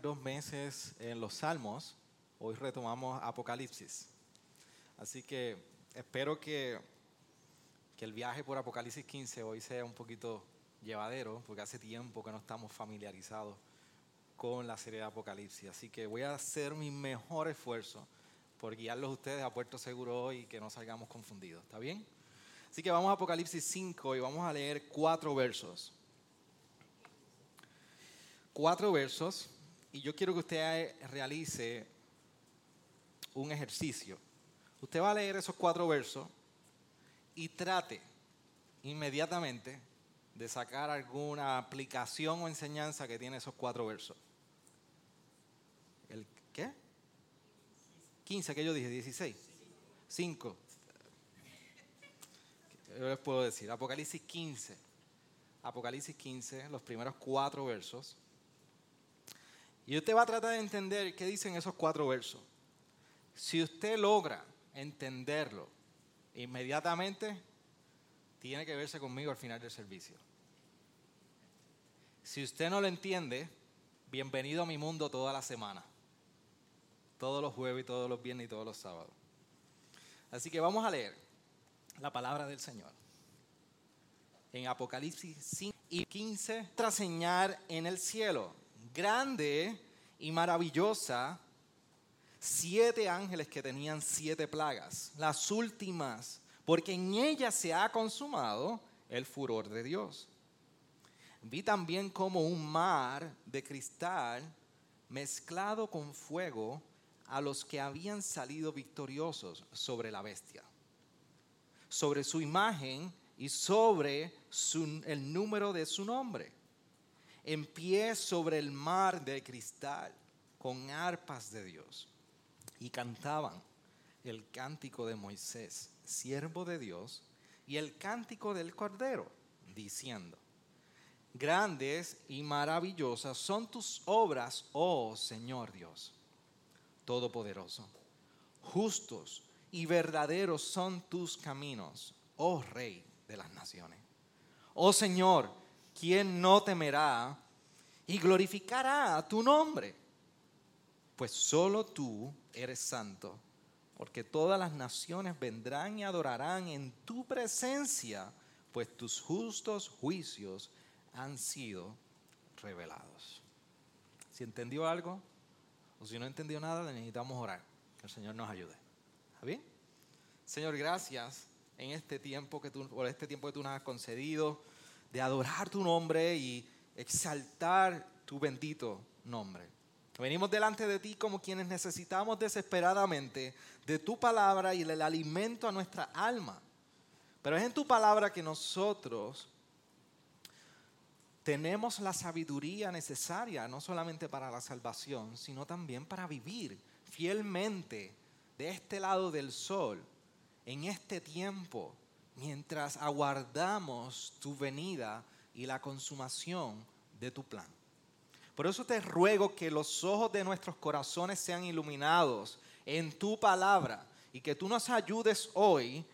Dos meses en los Salmos, hoy retomamos Apocalipsis. Así que espero que, que el viaje por Apocalipsis 15 hoy sea un poquito llevadero, porque hace tiempo que no estamos familiarizados con la serie de Apocalipsis. Así que voy a hacer mi mejor esfuerzo por guiarlos ustedes a puerto seguro hoy y que no salgamos confundidos. ¿Está bien? Así que vamos a Apocalipsis 5 y vamos a leer cuatro versos. Cuatro versos y yo quiero que usted realice un ejercicio. Usted va a leer esos cuatro versos y trate inmediatamente de sacar alguna aplicación o enseñanza que tiene esos cuatro versos. ¿El qué? 15, que yo dije, 16. 5. Yo les puedo decir, Apocalipsis 15. Apocalipsis 15, los primeros cuatro versos. Y usted va a tratar de entender qué dicen esos cuatro versos. Si usted logra entenderlo inmediatamente, tiene que verse conmigo al final del servicio. Si usted no lo entiende, bienvenido a mi mundo toda la semana. Todos los jueves y todos los viernes y todos los sábados. Así que vamos a leer la palabra del Señor. En Apocalipsis 5 y 15, otra señal en el cielo, grande y maravillosa, siete ángeles que tenían siete plagas, las últimas, porque en ellas se ha consumado el furor de Dios. Vi también como un mar de cristal mezclado con fuego a los que habían salido victoriosos sobre la bestia, sobre su imagen y sobre el número de su nombre, en pie sobre el mar de cristal, con arpas de Dios, y cantaban el cántico de Moisés, siervo de Dios, y el cántico del Cordero, diciendo, Grandes y maravillosas son tus obras, oh Señor Dios Todopoderoso. Justos y verdaderos son tus caminos, oh Rey de las naciones. Oh Señor, ¿quién no temerá y glorificará tu nombre? Pues solo tú eres santo, porque todas las naciones vendrán y adorarán en tu presencia, pues tus justos juicios han sido revelados. ¿Si entendió algo? O si no entendió nada, necesitamos orar. Que el Señor nos ayude. ¿Está bien? Señor, gracias en este tiempo que tú, por este tiempo que tú nos has concedido de adorar tu nombre y exaltar tu bendito nombre. Venimos delante de ti como quienes necesitamos desesperadamente de tu palabra y el alimento a nuestra alma. Pero es en tu palabra que nosotros tenemos la sabiduría necesaria, no solamente para la salvación, sino también para vivir fielmente de este lado del sol, en este tiempo, mientras aguardamos tu venida y la consumación de tu plan. Por eso te ruego que los ojos de nuestros corazones sean iluminados en tu palabra y que tú nos ayudes hoy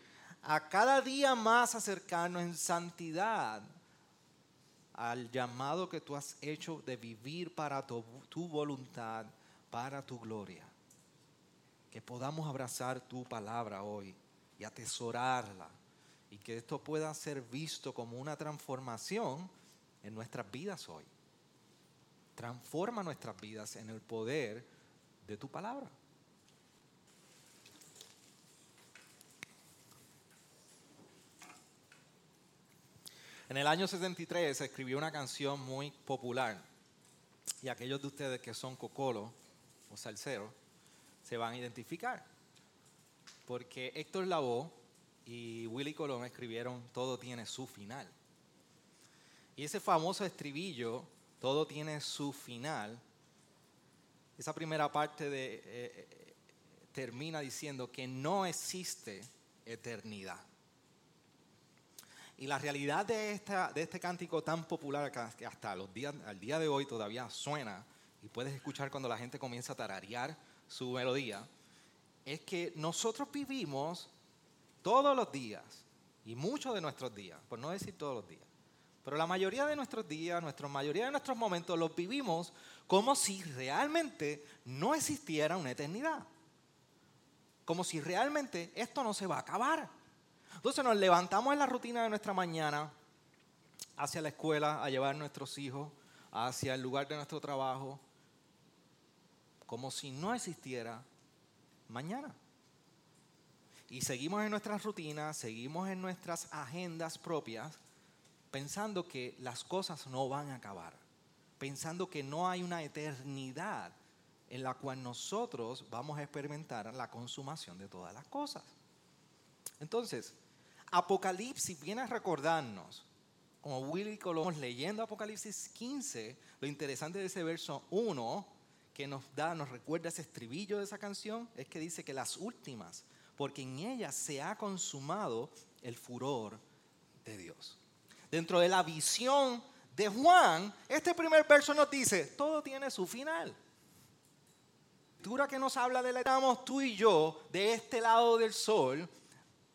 a cada día más acercarnos en santidad al llamado que tú has hecho de vivir para tu, voluntad, para tu gloria. Que podamos abrazar tu palabra hoy y atesorarla y que esto pueda ser visto como una transformación en nuestras vidas hoy. Transforma nuestras vidas en el poder de tu palabra. En el año 73 se escribió una canción muy popular y aquellos de ustedes que son cocolo o salseros se van a identificar. Porque Héctor Lavoe y Willy Colón escribieron Todo tiene su final. Y ese famoso estribillo todo tiene su final, esa primera parte de, eh, eh, termina diciendo que no existe eternidad. Y la realidad de, esta, de este cántico tan popular que hasta los días, al día de hoy todavía suena y puedes escuchar cuando la gente comienza a tararear su melodía, es que nosotros vivimos todos los días y muchos de nuestros días, por no decir todos los días, pero la mayoría de nuestros días, nuestra mayoría de nuestros momentos los vivimos como si realmente no existiera una eternidad. Como si realmente esto no se va a acabar. Entonces nos levantamos en la rutina de nuestra mañana hacia la escuela a llevar a nuestros hijos, hacia el lugar de nuestro trabajo, como si no existiera mañana. Y seguimos en nuestras rutinas, seguimos en nuestras agendas propias, pensando que las cosas no van a acabar, pensando que no hay una eternidad en la cual nosotros vamos a experimentar la consumación de todas las cosas. Entonces, Apocalipsis viene a recordarnos, como Willy Colón leyendo Apocalipsis 15, lo interesante de ese verso 1, que nos da, nos recuerda ese estribillo de esa canción, es que dice que las últimas, porque en ellas se ha consumado el furor de Dios. Dentro de la visión de Juan, este primer verso nos dice, todo tiene su final escritura que nos habla de la estamos tú y yo de este lado del sol,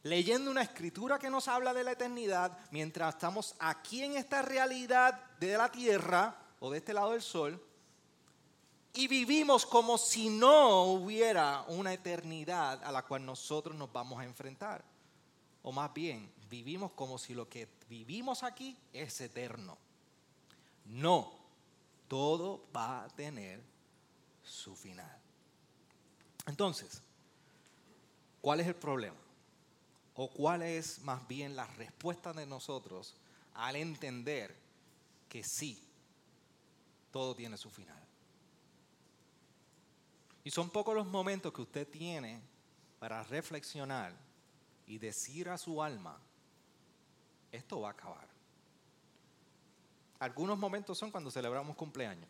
leyendo una escritura que nos habla de la eternidad, mientras estamos aquí en esta realidad de la tierra o de este lado del sol, y vivimos como si no hubiera una eternidad a la cual nosotros nos vamos a enfrentar. O más bien, vivimos como si lo que vivimos aquí es eterno. No, todo va a tener su final. Entonces, ¿cuál es el problema? ¿O cuál es más bien la respuesta de nosotros al entender que sí, todo tiene su final? Y son pocos los momentos que usted tiene para reflexionar y decir a su alma, esto va a acabar. Algunos momentos son cuando celebramos cumpleaños.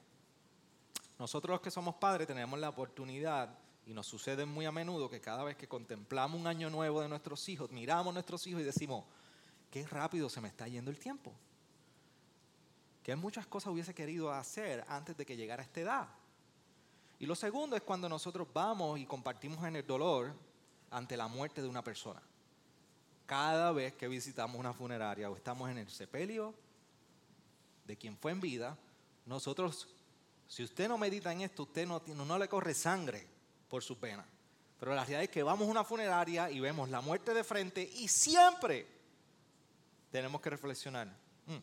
Nosotros los que somos padres tenemos la oportunidad y nos sucede muy a menudo que cada vez que contemplamos un año nuevo de nuestros hijos, miramos a nuestros hijos y decimos, qué rápido se me está yendo el tiempo. Que muchas cosas hubiese querido hacer antes de que llegara esta edad. Y lo segundo es cuando nosotros vamos y compartimos en el dolor ante la muerte de una persona. Cada vez que visitamos una funeraria o estamos en el sepelio de quien fue en vida, nosotros, si usted no medita en esto, usted no, no le corre sangre por su pena. Pero la realidad es que vamos a una funeraria y vemos la muerte de frente y siempre tenemos que reflexionar. Mm,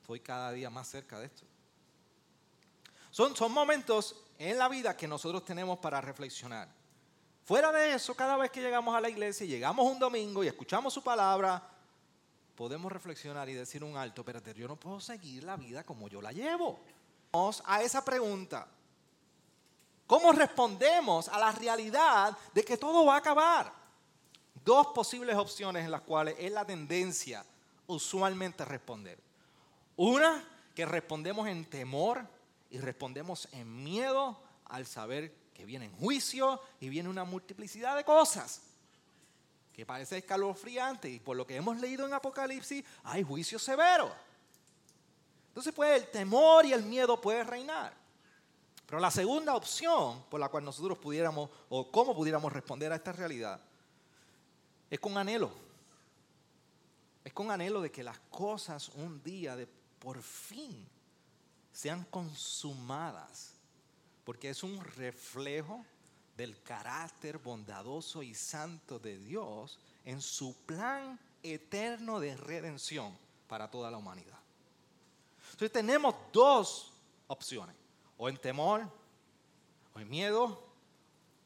estoy cada día más cerca de esto. Son, son momentos en la vida que nosotros tenemos para reflexionar. Fuera de eso, cada vez que llegamos a la iglesia, llegamos un domingo y escuchamos su palabra, podemos reflexionar y decir un alto, pero yo no puedo seguir la vida como yo la llevo. Vamos a esa pregunta. ¿Cómo respondemos a la realidad de que todo va a acabar? Dos posibles opciones en las cuales es la tendencia usualmente responder. Una, que respondemos en temor y respondemos en miedo al saber que viene juicio y viene una multiplicidad de cosas que parece escalofriante y por lo que hemos leído en Apocalipsis hay juicio severo. Entonces pues el temor y el miedo puede reinar. Pero la segunda opción por la cual nosotros pudiéramos, o cómo pudiéramos responder a esta realidad, es con anhelo. Es con anhelo de que las cosas un día de por fin sean consumadas, porque es un reflejo del carácter bondadoso y santo de Dios en su plan eterno de redención para toda la humanidad. Entonces tenemos dos opciones o en temor, o en miedo,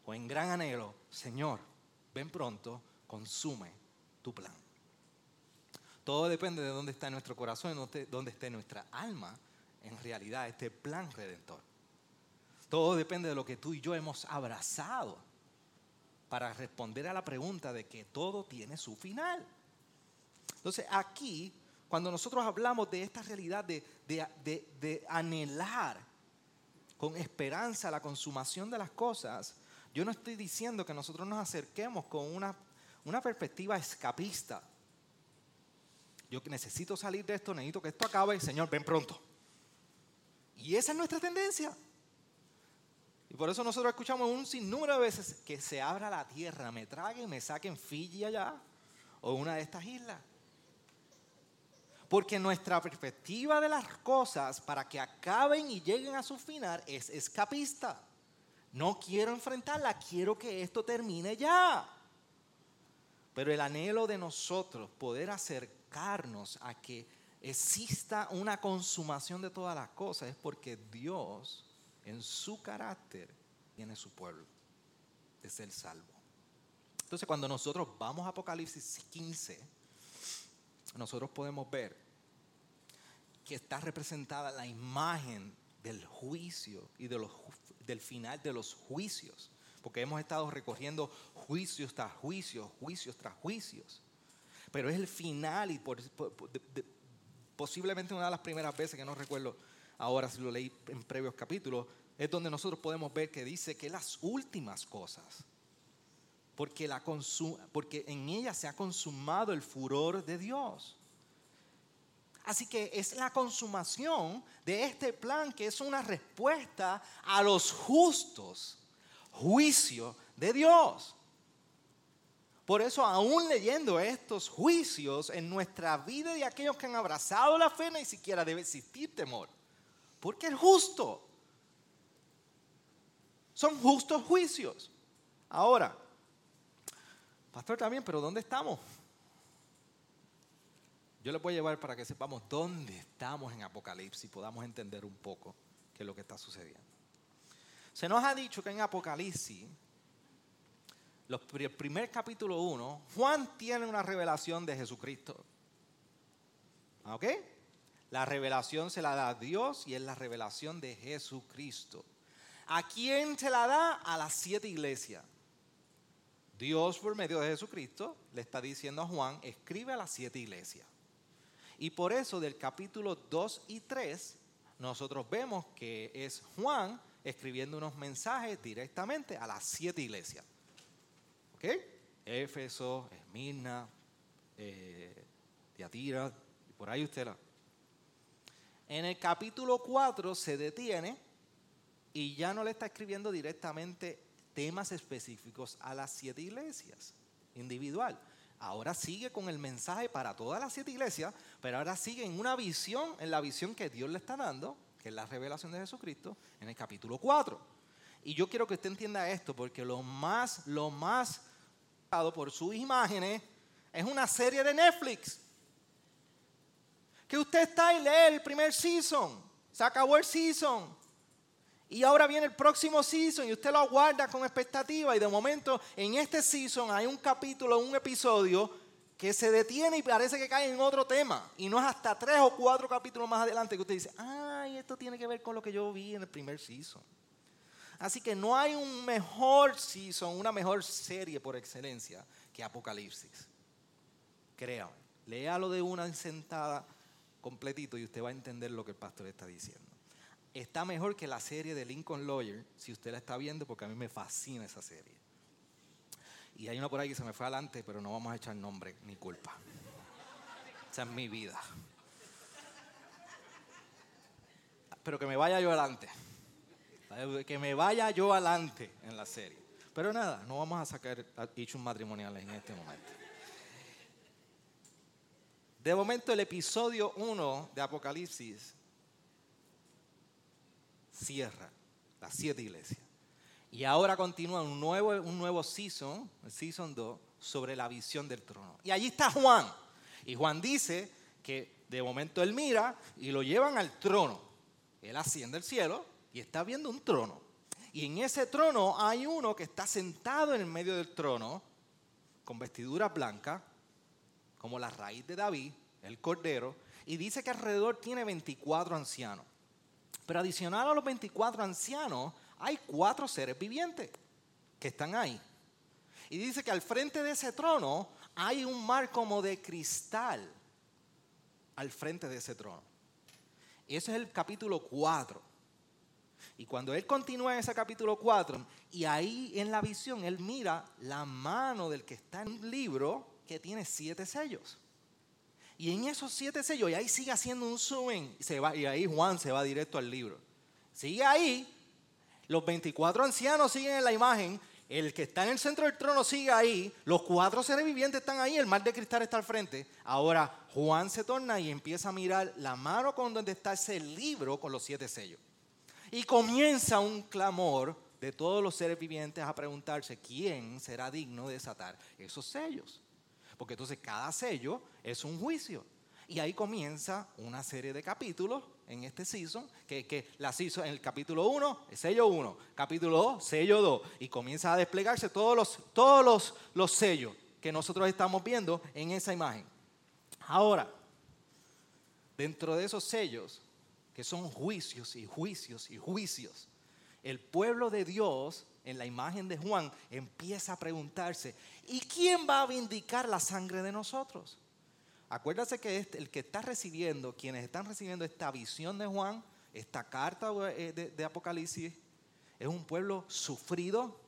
o en gran anhelo, Señor, ven pronto, consume tu plan. Todo depende de dónde está nuestro corazón, de dónde esté nuestra alma, en realidad, este plan redentor. Todo depende de lo que tú y yo hemos abrazado para responder a la pregunta de que todo tiene su final. Entonces aquí cuando nosotros hablamos de esta realidad de, anhelar con esperanza la consumación de las cosas, yo no estoy diciendo que nosotros nos acerquemos con una perspectiva escapista. Yo necesito salir de esto, necesito que esto acabe, Señor, ven pronto. Y esa es nuestra tendencia. Y por eso nosotros escuchamos un sinnúmero de veces que se abra la tierra, me traguen, me saquen Fiji allá o una de estas islas. Porque nuestra perspectiva de las cosas para que acaben y lleguen a su final es escapista. No quiero enfrentarla, quiero que esto termine ya. Pero el anhelo de nosotros poder acercarnos a que exista una consumación de todas las cosas es porque Dios en su carácter tiene su pueblo de ser salvo. Entonces cuando nosotros vamos a Apocalipsis 15, nosotros podemos ver que está representada la imagen del juicio y de los, del final de los juicios, porque hemos estado recorriendo juicios tras juicios, juicios tras juicios. Pero es el final y posiblemente una de las primeras veces que no recuerdo ahora si lo leí en previos capítulos, es donde nosotros podemos ver que dice que las últimas cosas, porque, la porque en ella se ha consumado el furor de Dios. Así que es la consumación de este plan que es una respuesta a los justos juicios de Dios. Por eso, aún leyendo estos juicios en nuestra vida de aquellos que han abrazado la fe, ni siquiera debe existir temor. Porque es justo. Son justos juicios. Ahora, pastor también, pero ¿dónde estamos? Yo les voy a llevar para que sepamos dónde estamos en Apocalipsis y podamos entender un poco qué es lo que está sucediendo. Se nos ha dicho que en Apocalipsis, el primer capítulo 1, Juan tiene una revelación de Jesucristo. ¿Ok? La revelación se la da a Dios y es la revelación de Jesucristo. ¿A quién se la da? A las siete iglesias. Dios por medio de Jesucristo le está diciendo a Juan, escribe a las siete iglesias. Y por eso del capítulo 2 y 3 nosotros vemos que es Juan escribiendo unos mensajes directamente a las siete iglesias. ¿Ok? Éfeso, Esmirna, eh, Tiatira, por ahí usted la, en el capítulo 4 se detiene y ya no le está escribiendo directamente temas específicos a las siete iglesias, individual. Ahora sigue con el mensaje para todas las siete iglesias, pero ahora sigue en una visión, en la visión que Dios le está dando, que es la revelación de Jesucristo, en el capítulo 4. Y yo quiero que usted entienda esto, porque lo más, lo más por sus imágenes es una serie de Netflix que usted está y lee el primer season, se acabó el season. Y ahora viene el próximo season y usted lo aguarda con expectativa y de momento en este season hay un capítulo, un episodio que se detiene y parece que cae en otro tema. Y no es hasta tres o cuatro capítulos más adelante que usted dice, ay, esto tiene que ver con lo que yo vi en el primer season. Así que no hay un mejor season, una mejor serie por excelencia que Apocalipsis. Créame, léalo de una sentada completito y usted va a entender lo que el pastor está diciendo. Está mejor que la serie de Lincoln Lawyer, si usted la está viendo, porque a mí me fascina esa serie. Y hay una por ahí que se me fue adelante, pero no vamos a echar nombre ni culpa. Esa es mi vida. Pero que me vaya yo adelante. Que me vaya yo adelante en la serie. Pero nada, no vamos a sacar hechos matrimoniales en este momento. De momento el episodio 1 de Apocalipsis cierra las siete iglesias. Y ahora continúa un nuevo, un nuevo season, el season 2, sobre la visión del trono. Y allí está Juan. Y Juan dice que de momento él mira y lo llevan al trono. Él asciende al cielo y está viendo un trono. Y en ese trono hay uno que está sentado en el medio del trono con vestidura blanca como la raíz de David, el cordero, y dice que alrededor tiene 24 ancianos. Pero adicional a los 24 ancianos, hay cuatro seres vivientes que están ahí. Y dice que al frente de ese trono hay un mar como de cristal. al frente de ese trono. Ese es el capítulo 4. Y cuando él continúa en ese capítulo 4, y ahí en la visión, él mira la mano del que está en un libro que tiene siete sellos. Y en esos siete sellos, y ahí sigue haciendo un zoom, y, se va, y ahí Juan se va directo al libro. Sigue ahí, los 24 ancianos siguen en la imagen, el que está en el centro del trono sigue ahí, los cuatro seres vivientes están ahí, el mar de cristal está al frente. Ahora Juan se torna y empieza a mirar la mano con donde está ese libro con los siete sellos. Y comienza un clamor de todos los seres vivientes a preguntarse quién será digno de desatar esos sellos. Porque entonces cada sello es un juicio. Y ahí comienza una serie de capítulos en este season, que, que la season, en el capítulo 1, sello 1, capítulo 2, sello 2, y comienza a desplegarse todos los, todos los, los sellos que nosotros estamos viendo en esa imagen. Ahora, dentro de esos sellos, que son juicios y juicios y juicios, el pueblo de Dios en la imagen de Juan, empieza a preguntarse, ¿y quién va a vindicar la sangre de nosotros? Acuérdate que este, el que está recibiendo, quienes están recibiendo esta visión de Juan, esta carta eh, de, de Apocalipsis, es un pueblo sufrido,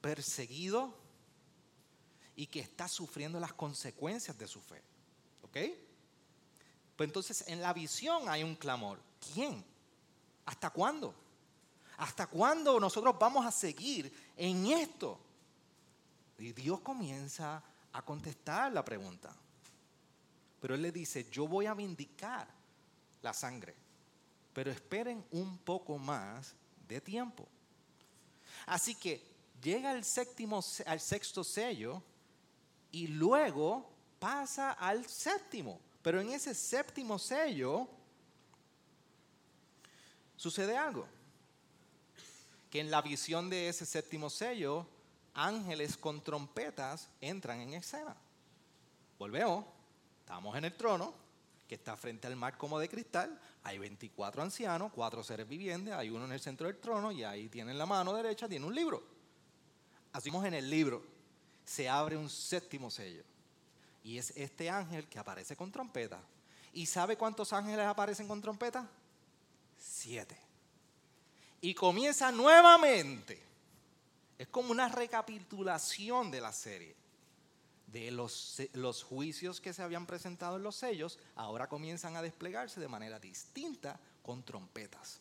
perseguido y que está sufriendo las consecuencias de su fe. ¿Ok? Pues entonces en la visión hay un clamor. ¿Quién? ¿Hasta cuándo? ¿Hasta cuándo nosotros vamos a seguir en esto? Y Dios comienza a contestar la pregunta. Pero Él le dice, yo voy a vindicar la sangre, pero esperen un poco más de tiempo. Así que llega el, séptimo, al sexto sello y luego pasa al séptimo. Pero en ese séptimo sello sucede algo que en la visión de ese séptimo sello, ángeles con trompetas entran en escena. Volvemos, estamos en el trono, que está frente al mar como de cristal, hay 24 ancianos, cuatro seres vivientes, hay uno en el centro del trono y ahí tienen la mano derecha, tiene un libro. Así en el libro, se abre un séptimo sello. Y es este ángel que aparece con trompeta. ¿Y sabe cuántos ángeles aparecen con trompeta? Siete y comienza nuevamente. Es como una recapitulación de la serie. De los, los, juicios que se habían presentado en los sellos, ahora comienzan a desplegarse de manera distinta con trompetas.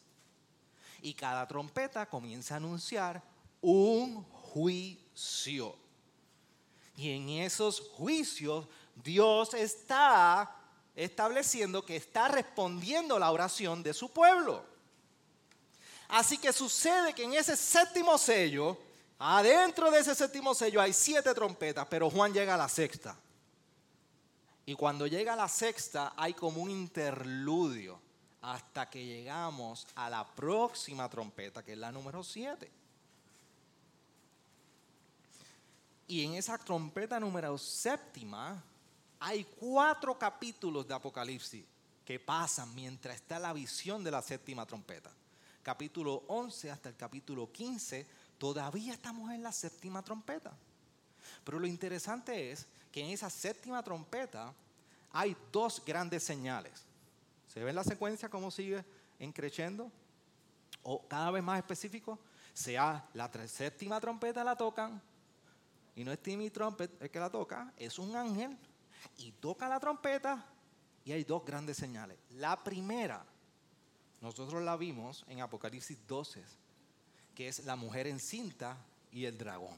Y cada trompeta comienza a anunciar un juicio. Y en esos juicios Dios está estableciendo que está respondiendo la oración de su pueblo. Así que sucede que en ese séptimo sello, adentro de ese séptimo sello hay siete trompetas, pero Juan llega a la sexta. Y cuando llega a la sexta hay como un interludio hasta que llegamos a la próxima trompeta, que es la número siete. Y en esa trompeta número séptima hay cuatro capítulos de Apocalipsis que pasan mientras está la visión de la séptima trompeta capítulo 11 hasta el capítulo 15, todavía estamos en la séptima trompeta. Pero lo interesante es que en esa séptima trompeta hay dos grandes señales. ¿Se ve la secuencia cómo sigue creciendo? O cada vez más específico, sea la séptima trompeta la tocan, y no es Timmy Trumpet el que la toca, es un ángel, y toca la trompeta, y hay dos grandes señales. La primera nosotros la vimos en Apocalipsis 12, que es la mujer encinta y el dragón.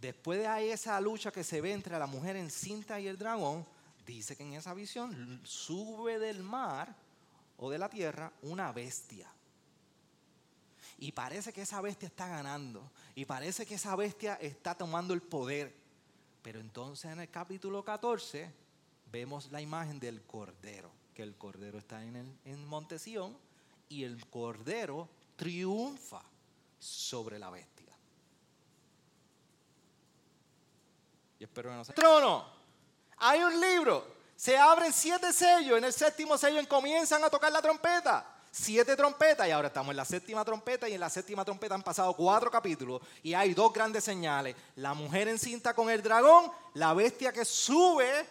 Después de esa lucha que se ve entre la mujer encinta y el dragón, dice que en esa visión sube del mar o de la tierra una bestia. Y parece que esa bestia está ganando. Y parece que esa bestia está tomando el poder. Pero entonces en el capítulo 14 vemos la imagen del cordero el Cordero está en, el, en Monte y el Cordero triunfa sobre la bestia. Y espero que no se... Trono, hay un libro, se abren siete sellos, en el séptimo sello comienzan a tocar la trompeta. Siete trompetas y ahora estamos en la séptima trompeta y en la séptima trompeta han pasado cuatro capítulos y hay dos grandes señales. La mujer encinta con el dragón, la bestia que sube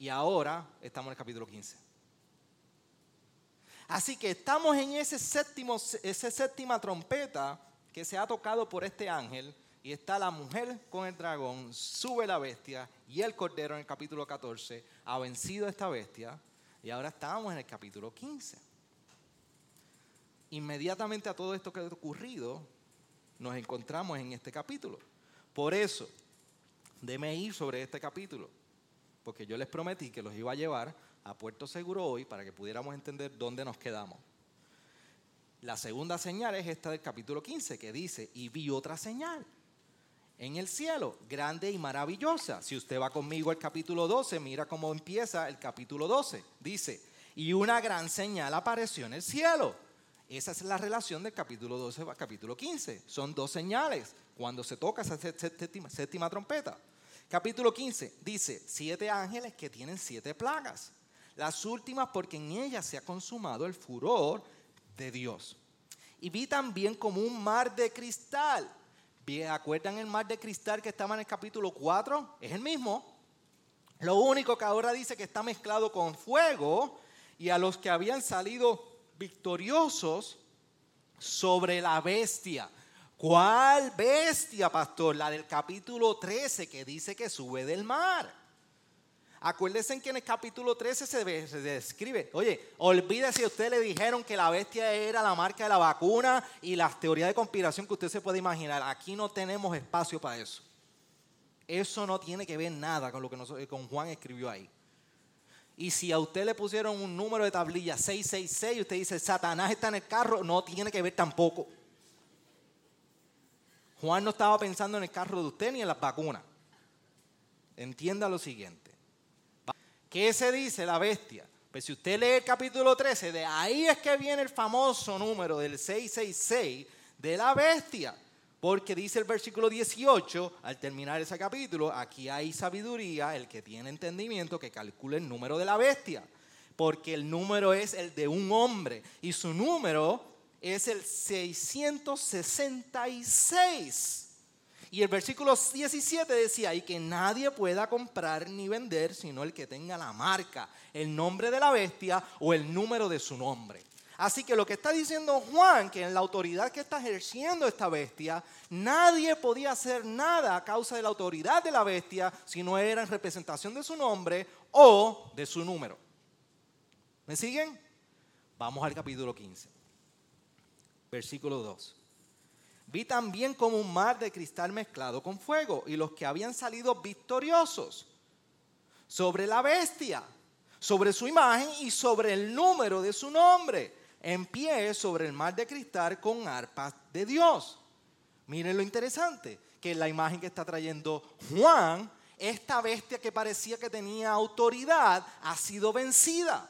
y ahora estamos en el capítulo 15. Así que estamos en ese séptimo, esa séptima trompeta que se ha tocado por este ángel y está la mujer con el dragón, sube la bestia y el cordero en el capítulo 14 ha vencido a esta bestia y ahora estamos en el capítulo 15. Inmediatamente a todo esto que ha ocurrido, nos encontramos en este capítulo. Por eso, déme ir sobre este capítulo, porque yo les prometí que los iba a llevar a Puerto Seguro hoy para que pudiéramos entender dónde nos quedamos. La segunda señal es esta del capítulo 15 que dice, y vi otra señal en el cielo, grande y maravillosa. Si usted va conmigo al capítulo 12, mira cómo empieza el capítulo 12. Dice, y una gran señal apareció en el cielo. Esa es la relación del capítulo 12 al capítulo 15. Son dos señales cuando se toca esa séptima, trompeta. Capítulo 15 dice, siete ángeles que tienen siete plagas. Las últimas porque en ellas se ha consumado el furor de Dios. Y vi también como un mar de cristal ¿Acuerdan el mar de cristal que estaba en el capítulo 4? Es el mismo. Lo único que ahora dice que está mezclado con fuego y a los que habían salido victoriosos sobre la bestia. ¿Cuál bestia, pastor? La del capítulo 13 que dice que sube del mar. Acuérdense que en el capítulo 13 se, describe, oye, olvídese usted le dijeron que la bestia era la marca de la vacuna y las teorías de conspiración que usted se puede imaginar. Aquí no tenemos espacio para eso. Eso no tiene que ver nada con lo que con Juan escribió ahí. Y si a usted le pusieron un número de tablilla 666 y usted dice Satanás está en el carro, no tiene que ver tampoco. Juan no estaba pensando en el carro de usted ni en las vacunas. Entienda lo siguiente. ¿Qué se dice la bestia? Pues si usted lee el capítulo 13, de ahí es que viene el famoso número del 666 de la bestia. Porque dice el versículo 18, al terminar ese capítulo, aquí hay sabiduría, el que tiene entendimiento, que calcule el número de la bestia. Porque el número es el de un hombre y su número es el 666. Y el versículo 17 decía, y que nadie pueda comprar ni vender sino el que tenga la marca, el nombre de la bestia o el número de su nombre. Así que lo que está diciendo Juan, que en la autoridad que está ejerciendo esta bestia, nadie podía hacer nada a causa de la autoridad de la bestia si no era en representación de su nombre o de su número. ¿Me siguen? Vamos al capítulo 15, versículo 2. Vi también como un mar de cristal mezclado con fuego y los que habían salido victoriosos sobre la bestia, sobre su imagen y sobre el número de su nombre, en pie sobre el mar de cristal con arpas de Dios. Miren lo interesante, que la imagen que está trayendo Juan, esta bestia que parecía que tenía autoridad, ha sido vencida.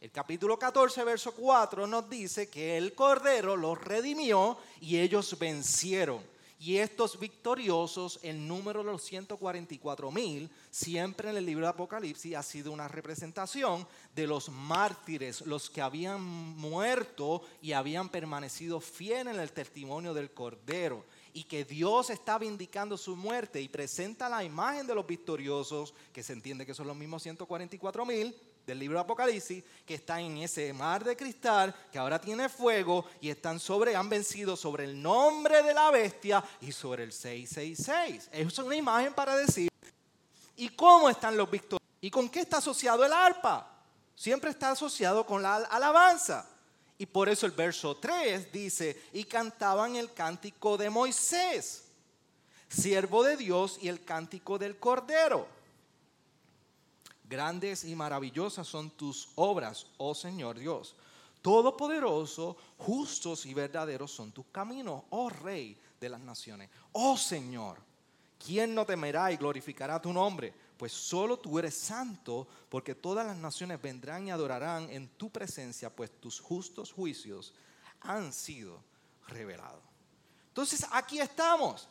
El capítulo 14, verso 4 nos dice que el Cordero los redimió y ellos vencieron. Y estos victoriosos, el número de los 144 mil, siempre en el libro de Apocalipsis ha sido una representación de los mártires, los que habían muerto y habían permanecido fieles en el testimonio del Cordero. Y que Dios está vindicando su muerte y presenta la imagen de los victoriosos, que se entiende que son los mismos 144 mil, del libro de Apocalipsis, que está en ese mar de cristal, que ahora tiene fuego, y están sobre, han vencido sobre el nombre de la bestia y sobre el 666. Es una imagen para decir, ¿y cómo están los victoriosos? ¿Y con qué está asociado el arpa? Siempre está asociado con la alabanza. Y por eso el verso 3 dice, y cantaban el cántico de Moisés, siervo de Dios, y el cántico del Cordero Grandes y maravillosas son tus obras, oh Señor Dios. Todopoderoso, justos y verdaderos son tus caminos, oh Rey de las naciones. Oh Señor, ¿quién no temerá y glorificará tu nombre? Pues solo tú eres santo, porque todas las naciones vendrán y adorarán en tu presencia, pues tus justos juicios han sido revelados. Entonces aquí estamos.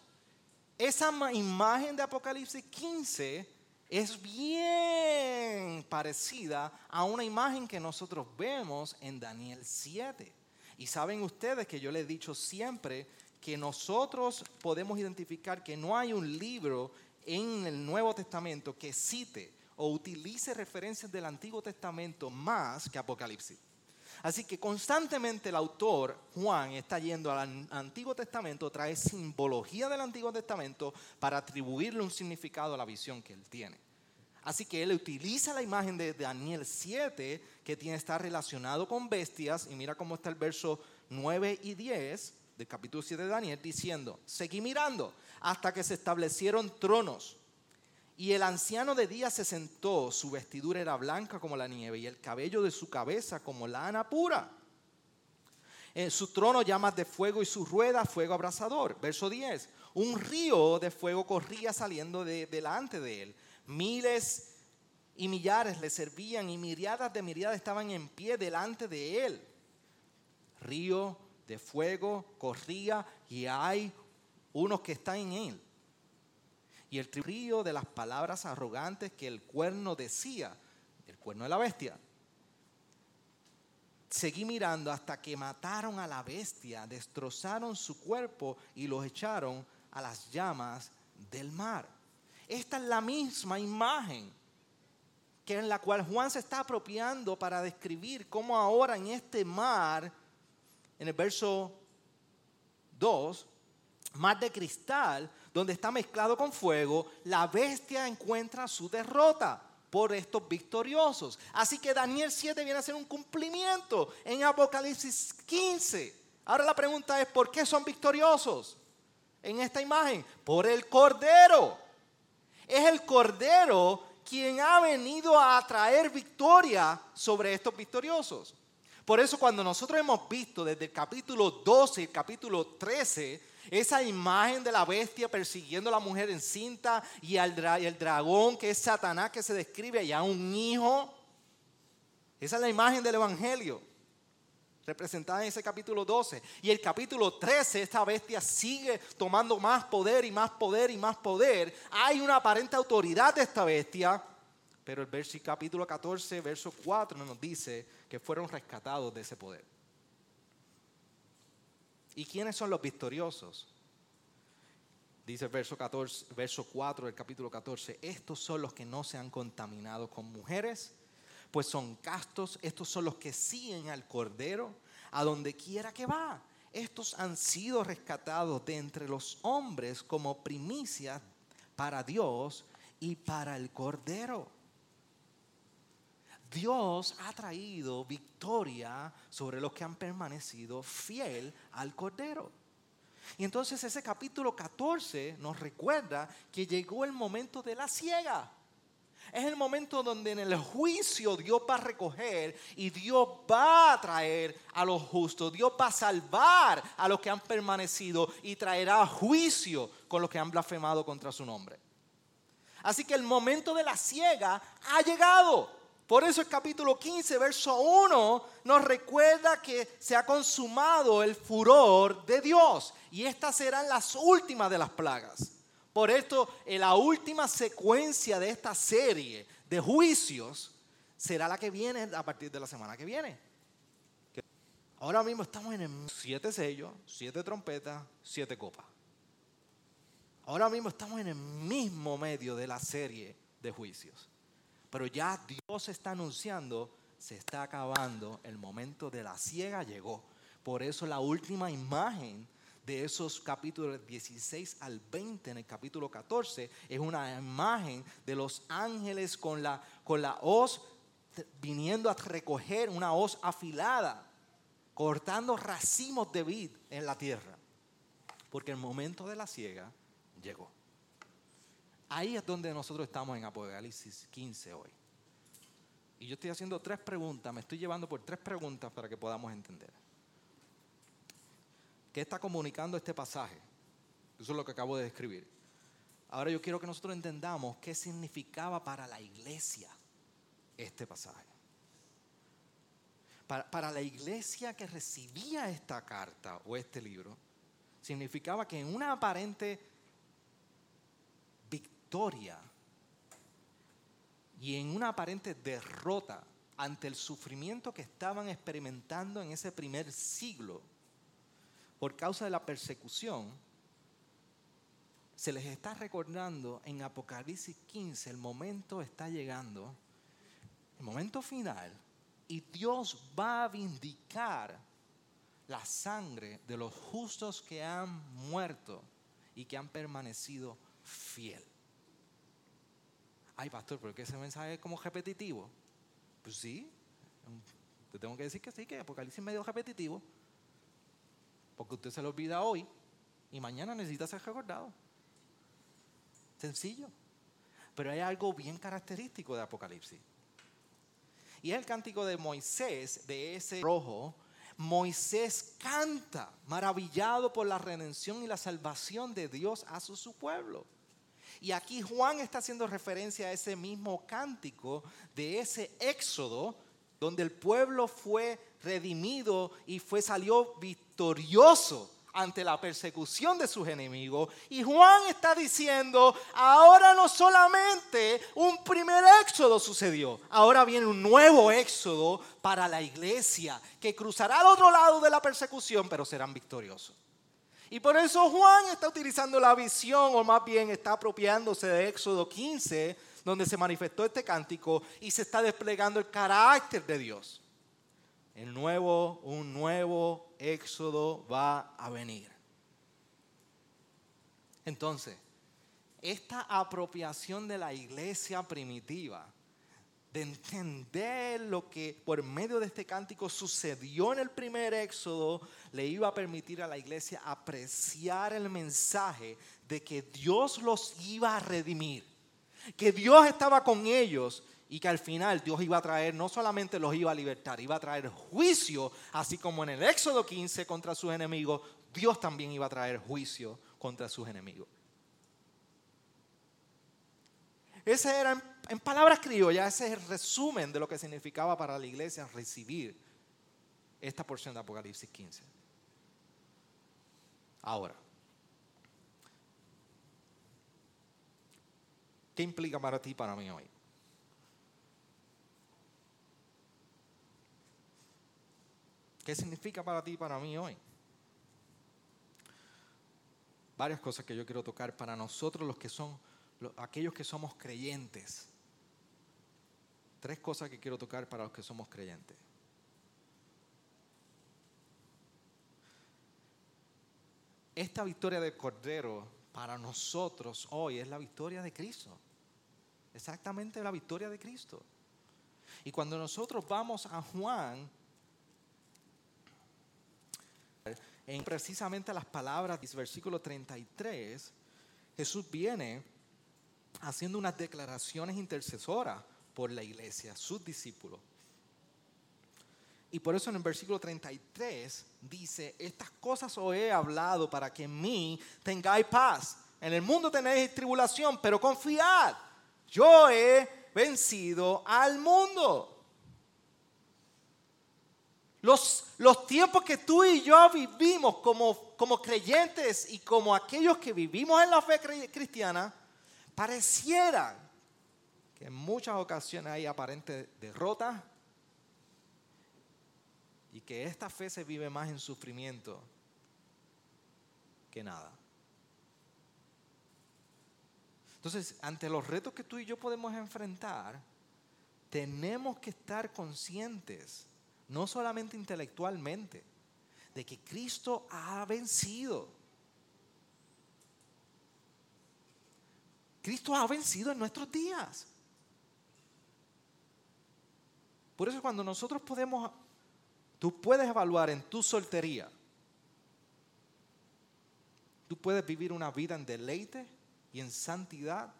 Esa imagen de Apocalipsis 15 es bien parecida a una imagen que nosotros vemos en Daniel 7. Y saben ustedes que yo les he dicho siempre que nosotros podemos identificar que no hay un libro en el Nuevo Testamento que cite o utilice referencias del Antiguo Testamento más que Apocalipsis. Así que constantemente el autor, Juan, está yendo al Antiguo Testamento, trae simbología del Antiguo Testamento para atribuirle un significado a la visión que él tiene. Así que él utiliza la imagen de Daniel 7, que tiene, está relacionado con bestias, y mira cómo está el verso 9 y 10 del capítulo 7 de Daniel, diciendo, seguí mirando hasta que se establecieron tronos. Y el anciano de día se sentó, su vestidura era blanca como la nieve y el cabello de su cabeza como lana pura. En su trono llamas de fuego y su rueda fuego abrasador. Verso 10. Un río de fuego corría saliendo de, delante de él. Miles y millares le servían y miriadas de miriadas estaban en pie delante de él. Río de fuego corría y hay unos que están en él. Y el río de las palabras arrogantes que el cuerno decía, el cuerno de la bestia. Seguí mirando hasta que mataron a la bestia, destrozaron su cuerpo y los echaron a las llamas del mar. Esta es la misma imagen que en la cual Juan se está apropiando para describir cómo ahora en este mar, en el verso 2, mar de cristal, donde está mezclado con fuego, la bestia encuentra su derrota por estos victoriosos. Así que Daniel 7 viene a ser un cumplimiento en Apocalipsis 15. Ahora la pregunta es, ¿por qué son victoriosos en esta imagen? Por el Cordero. Es el Cordero quien ha venido a traer victoria sobre estos victoriosos. Por eso cuando nosotros hemos visto desde el capítulo 12 y el capítulo 13, esa imagen de la bestia persiguiendo a la mujer encinta y al el dragón que es Satanás que se describe allá un hijo. Esa es la imagen del Evangelio representada en ese capítulo 12. Y el capítulo 13, esta bestia sigue tomando más poder y más poder y más poder. Hay una aparente autoridad de esta bestia, pero el capítulo 14, verso 4 nos dice que fueron rescatados de ese poder. ¿Y quiénes son los victoriosos? Dice el verso, 14, verso 4 del capítulo 14, estos son los que no se han contaminado con mujeres, pues son castos, estos son los que siguen al Cordero a donde quiera que va. Estos han sido rescatados de entre los hombres como primicias para Dios y para el Cordero. Dios ha traído victoria sobre los que han permanecido fiel al Cordero. Y entonces ese capítulo 14 nos recuerda que llegó el momento de la ciega. Es el momento donde en el juicio Dios va a recoger y Dios va a traer a los justos. Dios va a salvar a los que han permanecido y traerá juicio con los que han blasfemado contra su nombre. Así que el momento de la ciega ha llegado. Por eso el capítulo 15, verso 1, nos recuerda que se ha consumado el furor de Dios. Y estas serán las últimas de las plagas. Por esto, en la última secuencia de esta serie de juicios será la que viene a partir de la semana que viene. Ahora mismo estamos en el siete sellos, siete trompetas, siete copas. Ahora mismo estamos en el mismo medio de la serie de juicios. Pero ya Dios está anunciando, se está acabando, el momento de la ciega llegó. Por eso la última imagen de esos capítulos 16 al 20 en el capítulo 14 es una imagen de los ángeles con la, con la hoz viniendo a recoger una hoz afilada, cortando racimos de vid en la tierra. Porque el momento de la ciega llegó. Ahí es donde nosotros estamos en Apocalipsis 15 hoy. Y yo estoy haciendo tres preguntas, me estoy llevando por tres preguntas para que podamos entender. ¿Qué está comunicando este pasaje? Eso es lo que acabo de describir. Ahora yo quiero que nosotros entendamos qué significaba para la iglesia este pasaje. Para, para, la iglesia que recibía esta carta o este libro, significaba que en una aparente y en una aparente derrota ante el sufrimiento que estaban experimentando en ese primer siglo por causa de la persecución, se les está recordando en Apocalipsis 15, el momento está llegando, el momento final, y Dios va a vindicar la sangre de los justos que han muerto y que han permanecido fiel. Ay, pastor, ¿pero qué ese mensaje es como repetitivo? Pues sí, te tengo que decir que sí, que Apocalipsis es medio repetitivo, porque usted se lo olvida hoy y mañana necesita ser recordado. Sencillo. Pero hay algo bien característico de Apocalipsis. Y es el cántico de Moisés, de ese rojo. Moisés canta, maravillado por la redención y la salvación de Dios a su pueblo. Y aquí Juan está haciendo referencia a ese mismo cántico de ese éxodo donde el pueblo fue redimido y fue salió victorioso ante la persecución de sus enemigos. Y Juan está diciendo, ahora no solamente un primer éxodo sucedió, ahora viene un nuevo éxodo para la iglesia, que cruzará al otro lado de la persecución, pero serán victoriosos. Y por eso Juan está utilizando la visión, o más bien está apropiándose de Éxodo 15, donde se manifestó este cántico y se está desplegando el carácter de Dios. El nuevo, un nuevo éxodo va a venir. Entonces, esta apropiación de la iglesia primitiva, de entender lo que por medio de este cántico sucedió en el primer éxodo, le iba a permitir a la iglesia apreciar el mensaje de que Dios los iba a redimir, que Dios estaba con ellos y que al final Dios iba a traer, no solamente los iba a libertar, iba a traer juicio, así como en el Éxodo 15 contra sus enemigos, Dios también iba a traer juicio contra sus enemigos. Ese era, en palabras criollas, ese es el resumen de lo que significaba para la iglesia recibir esta porción de Apocalipsis 15. Ahora, ¿qué implica para ti y para mí hoy? ¿Qué significa para ti y para mí hoy? Varias cosas que yo quiero tocar para nosotros los que son aquellos que somos creyentes. Tres cosas que quiero tocar para los que somos creyentes. Esta victoria del Cordero para nosotros hoy es la victoria de Cristo. Exactamente la victoria de Cristo. Y cuando nosotros vamos a Juan en precisamente las palabras del versículo 33, Jesús viene haciendo unas declaraciones intercesoras por la iglesia, sus discípulos. Y por eso en el versículo 33 dice, estas cosas os he hablado para que en mí tengáis paz. En el mundo tenéis tribulación, pero confiad, yo he vencido al mundo. Los, los tiempos que tú y yo vivimos como, como creyentes y como aquellos que vivimos en la fe cristiana, pareciera en muchas ocasiones hay aparente derrota y que esta fe se vive más en sufrimiento que nada. Entonces, ante los retos que tú y yo podemos enfrentar, tenemos que estar conscientes no solamente intelectualmente, de que Cristo ha vencido. Cristo ha vencido en nuestros días. Por eso cuando nosotros podemos, tú puedes evaluar en tu soltería, tú puedes vivir una vida en deleite y en santidad,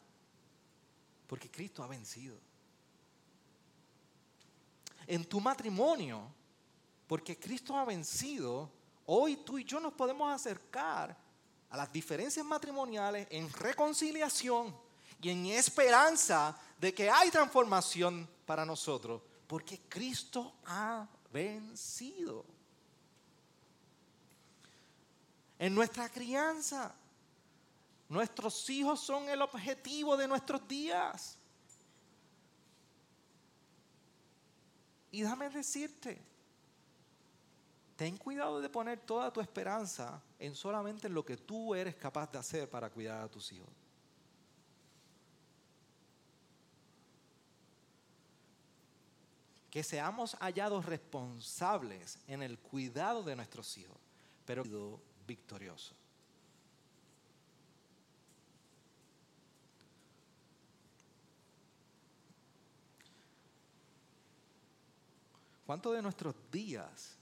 porque Cristo ha vencido. En tu matrimonio, porque Cristo ha vencido, hoy tú y yo nos podemos acercar a las diferencias matrimoniales en reconciliación y en esperanza de que hay transformación para nosotros, porque Cristo ha vencido. En nuestra crianza, nuestros hijos son el objetivo de nuestros días. Y déjame decirte, ten cuidado de poner toda tu esperanza en solamente en lo que tú eres capaz de hacer para cuidar a tus hijos. Que seamos hallados responsables en el cuidado de nuestros hijos, pero victorioso. ¿Cuántos de nuestros días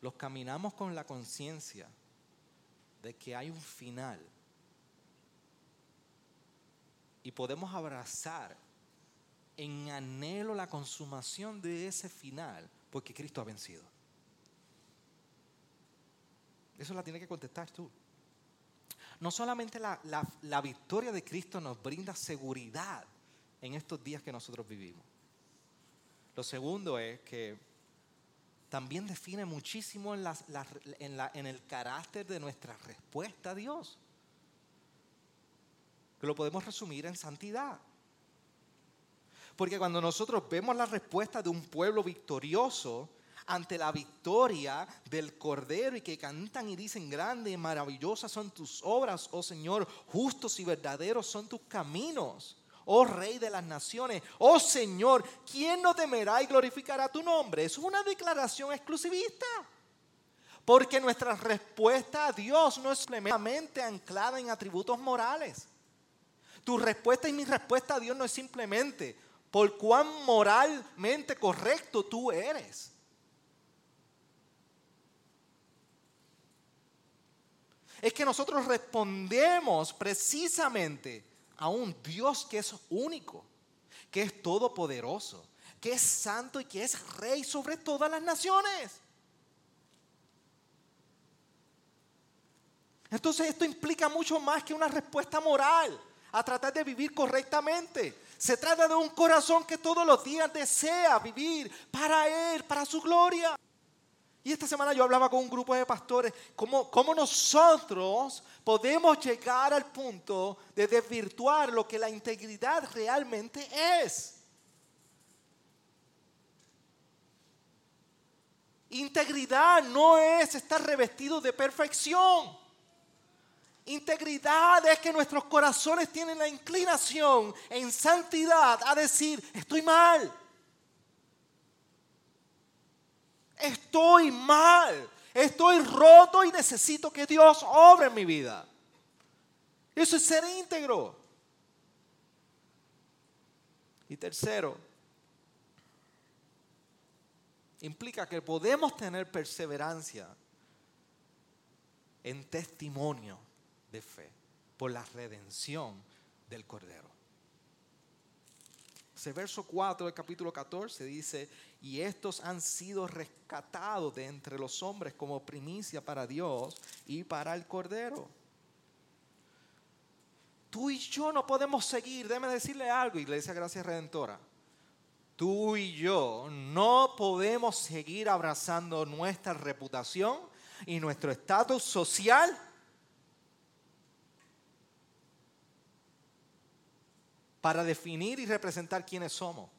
los caminamos con la conciencia de que hay un final? Y podemos abrazar en anhelo la consumación de ese final, porque Cristo ha vencido. Eso la tiene que contestar tú. No solamente la, la victoria de Cristo nos brinda seguridad en estos días que nosotros vivimos, lo segundo es que también define muchísimo en, en, el carácter de nuestra respuesta a Dios. Que lo podemos resumir en santidad. Porque cuando nosotros vemos la respuesta de un pueblo victorioso ante la victoria del Cordero y que cantan y dicen, grandes y maravillosas son tus obras, oh Señor, justos y verdaderos son tus caminos oh Rey de las naciones, oh Señor, ¿quién no temerá y glorificará tu nombre? Es una declaración exclusivista. Porque nuestra respuesta a Dios no es simplemente anclada en atributos morales. Tu respuesta y mi respuesta a Dios no es simplemente por cuán moralmente correcto tú eres. Es que nosotros respondemos precisamente a un Dios que es único, que es todopoderoso, que es santo y que es rey sobre todas las naciones. Entonces esto implica mucho más que una respuesta moral a tratar de vivir correctamente. Se trata de un corazón que todos los días desea vivir para Él, para su gloria. Y esta semana yo hablaba con un grupo de pastores, cómo, cómo nosotros podemos llegar al punto de desvirtuar lo que la integridad realmente es. Integridad no es estar revestido de perfección. Integridad es que nuestros corazones tienen la inclinación en santidad a decir, estoy mal. Estoy mal. Estoy roto y necesito que Dios obre en mi vida. Eso es ser íntegro. Y tercero, implica que podemos tener perseverancia en testimonio de fe por la redención del Cordero. Ese verso 4 del capítulo 14 dice, y estos han sido rescatados de entre los hombres como primicia para Dios y para el Cordero. Tú y yo no podemos seguir, déjeme decirle algo, Iglesia Gracia Redentora. Tú y yo no podemos seguir abrazando nuestra reputación y nuestro estatus social para definir y representar quiénes somos.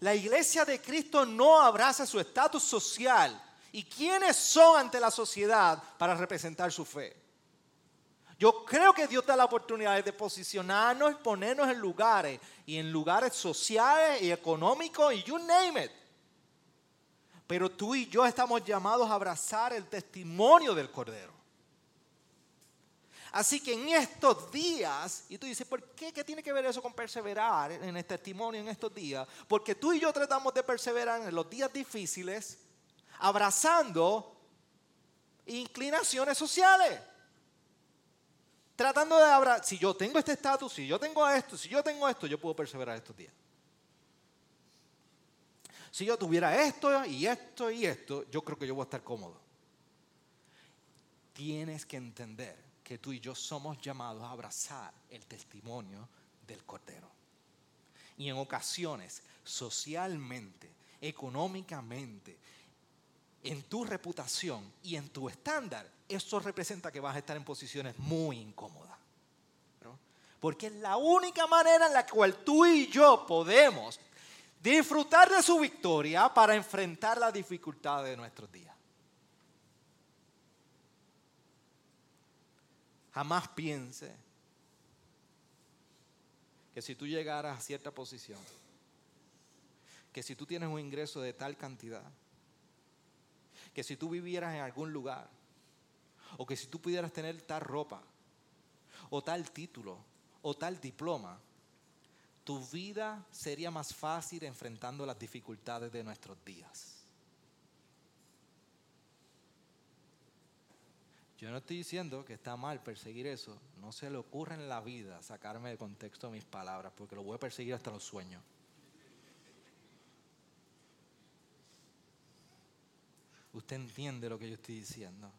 La iglesia de Cristo no abraza su estatus social y quiénes son ante la sociedad para representar su fe. Yo creo que Dios da la oportunidad de posicionarnos y ponernos en lugares, y en lugares sociales y económicos, y you name it. Pero tú y yo estamos llamados a abrazar el testimonio del Cordero. Así que en estos días, y tú dices, ¿por qué? ¿Qué tiene que ver eso con perseverar en el testimonio en estos días? Porque tú y yo tratamos de perseverar en los días difíciles, abrazando inclinaciones sociales. Tratando de abrazar, si yo tengo este estatus, si yo tengo esto, si yo tengo esto, yo puedo perseverar estos días. Si yo tuviera esto y esto y esto, yo creo que yo voy a estar cómodo. Tienes que entender que tú y yo somos llamados a abrazar el testimonio del Cordero. Y en ocasiones, socialmente, económicamente, en tu reputación y en tu estándar, eso representa que vas a estar en posiciones muy incómodas. Porque es la única manera en la cual tú y yo podemos disfrutar de su victoria para enfrentar las dificultades de nuestros días. Jamás piense que si tú llegaras a cierta posición, que si tú tienes un ingreso de tal cantidad, que si tú vivieras en algún lugar, o que si tú pudieras tener tal ropa, o tal título, o tal diploma, tu vida sería más fácil enfrentando las dificultades de nuestros días. Yo no estoy diciendo que está mal perseguir eso. No se le ocurre en la vida sacarme de contexto mis palabras, porque lo voy a perseguir hasta los sueños. Usted entiende lo que yo estoy diciendo.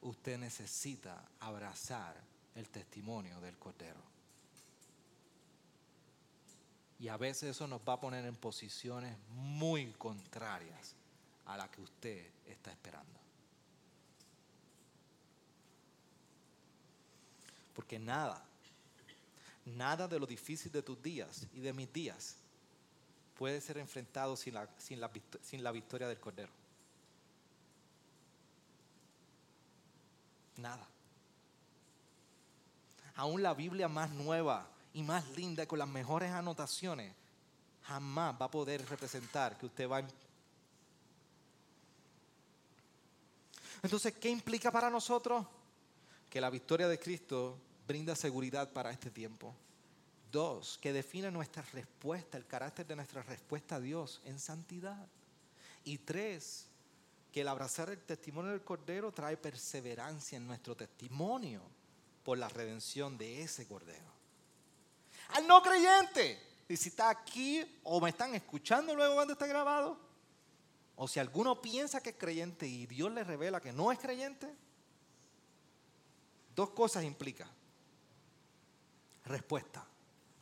Usted necesita abrazar el testimonio del Cordero. Y a veces eso nos va a poner en posiciones muy contrarias a la que usted está esperando. Porque nada, nada de lo difícil de tus días y de mis días puede ser enfrentado sin la, sin la, sin la victoria del Cordero. Nada. Aún la Biblia más nueva y más linda, con las mejores anotaciones, jamás va a poder representar que usted va. Entonces, ¿qué implica para nosotros? Que la victoria de Cristo brinda seguridad para este tiempo. Dos, que define nuestra respuesta, el carácter de nuestra respuesta a Dios en santidad. Y tres, que el abrazar el testimonio del Cordero trae perseverancia en nuestro testimonio por la redención de ese Cordero. Al no creyente, y si está aquí o me están escuchando luego cuando está grabado, o si alguno piensa que es creyente y Dios le revela que no es creyente, dos cosas implica. Respuesta.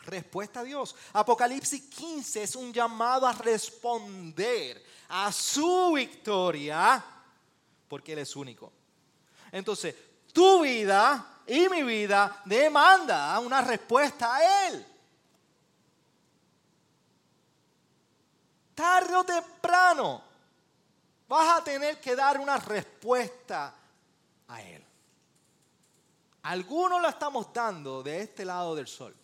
Respuesta a Dios. Apocalipsis 15 es un llamado a responder a su victoria porque Él es único. Entonces, tu vida y mi vida demanda una respuesta a Él. Tarde o temprano vas a tener que dar una respuesta a Él. Algunos la estamos dando de este lado del sol.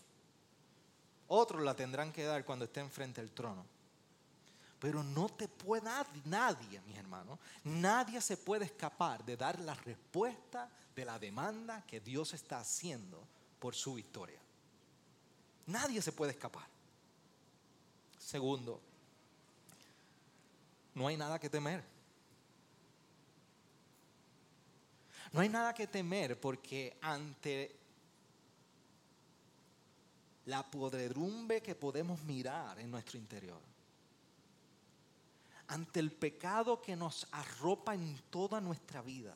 Otros la tendrán que dar cuando estén frente al trono. Pero no te puede nadie, mis hermanos, nadie se puede escapar de dar la respuesta de la demanda que Dios está haciendo por su victoria. Nadie se puede escapar. Segundo, no hay nada que temer. No hay nada que temer porque ante la podredumbre que podemos mirar en nuestro interior, ante el pecado que nos arropa en toda nuestra vida,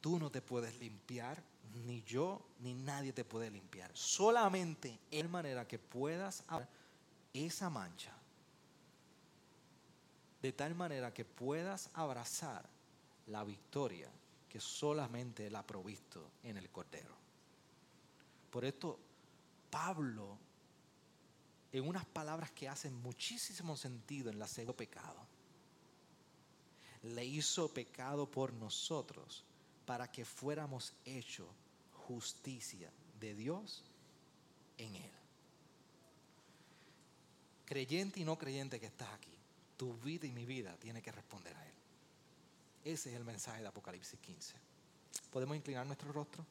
tú no te puedes limpiar, ni yo, ni nadie te puede limpiar. Solamente en manera que puedas esa mancha, de tal manera que puedas abrazar la victoria que solamente Él ha provisto en el Cordero. Por esto, Pablo, en unas palabras que hacen muchísimo sentido en la cego pecado, le hizo pecado por nosotros para que fuéramos hechos justicia de Dios en Él. Creyente y no creyente que estás aquí, tu vida y mi vida tiene que responder a Él. Ese es el mensaje de Apocalipsis 15. ¿Podemos inclinar nuestro rostro?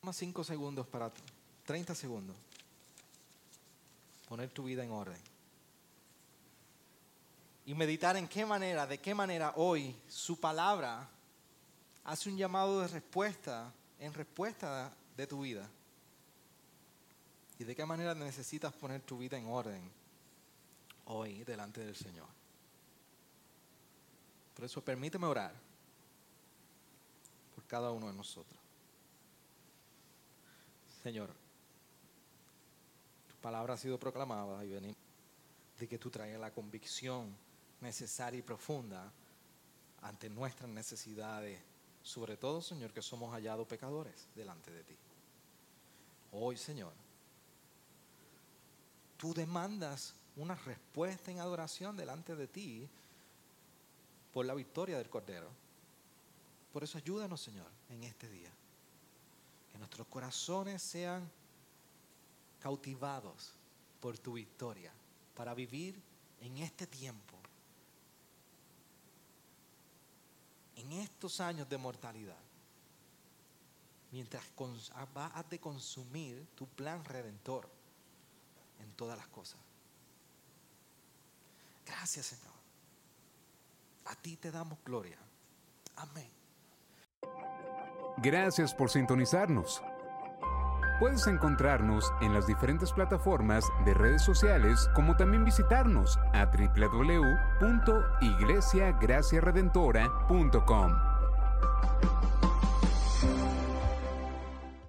Toma cinco segundos para 30 segundos. Poner tu vida en orden. Y meditar en qué manera, de qué manera hoy su palabra hace un llamado de respuesta en respuesta de tu vida. Y de qué manera necesitas poner tu vida en orden hoy delante del Señor. Por eso permíteme orar por cada uno de nosotros. Señor, tu palabra ha sido proclamada y venimos de que tú traigas la convicción necesaria y profunda ante nuestras necesidades sobre todo, Señor, que somos hallados pecadores delante de ti. Hoy, Señor, tú demandas una respuesta en adoración delante de ti por la victoria del Cordero. Por eso ayúdanos, Señor, en este día. Que nuestros corazones sean cautivados por tu victoria para vivir en este tiempo, en estos años de mortalidad, mientras vas de consumir tu plan redentor en todas las cosas. Gracias, Señor. A ti te damos gloria. Amén. Gracias por sintonizarnos. Puedes encontrarnos en las diferentes plataformas de redes sociales, como también visitarnos a www.iglesiagraciaredentora.com.